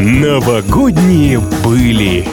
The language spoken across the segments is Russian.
Новогодние были.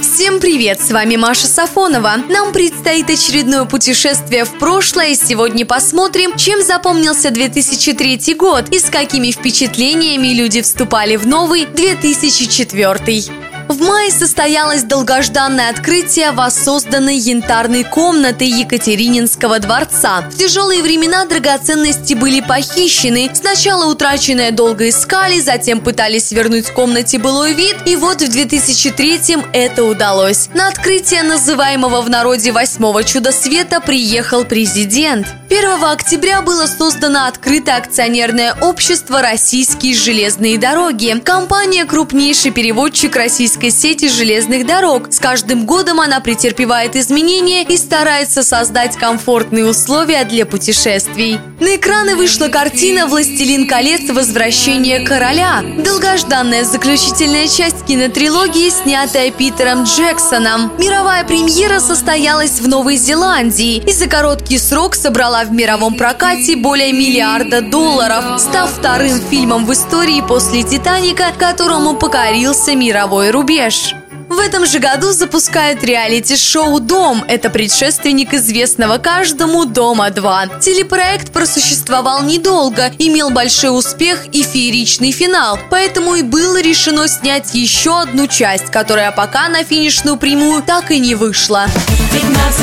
Всем привет, с вами Маша Сафонова. Нам предстоит очередное путешествие в прошлое, сегодня посмотрим, чем запомнился 2003 год и с какими впечатлениями люди вступали в новый 2004. В мае состоялось долгожданное открытие воссозданной янтарной комнаты Екатерининского дворца. В тяжелые времена драгоценности были похищены. Сначала утраченные долго искали, затем пытались вернуть комнате былой вид, и вот в 2003-м это удалось. На открытие называемого в народе восьмого чуда света приехал президент. 1 октября было создано открытое акционерное общество «Российские железные дороги». Компания – крупнейший переводчик российской сети железных дорог. С каждым годом она претерпевает изменения и старается создать комфортные условия для путешествий. На экраны вышла картина «Властелин колец. Возвращение короля». Долгожданная заключительная часть кинотрилогии, снятая Питером Джексоном. Мировая премьера состоялась в Новой Зеландии и за короткий срок собрала в мировом прокате более миллиарда долларов, став вторым фильмом в истории после «Титаника», которому покорился мировой рубеж. В этом же году запускают реалити-шоу «Дом». Это предшественник известного каждому «Дома-2». Телепроект просуществовал недолго, имел большой успех и фееричный финал. Поэтому и было решено снять еще одну часть, которая пока на финишную прямую так и не вышла. 15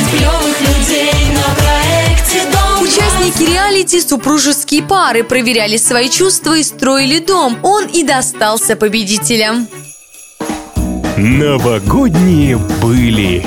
людей на проекте «Дом». Участники реалити супружеские пары проверяли свои чувства и строили дом. Он и достался победителям. Новогодние были.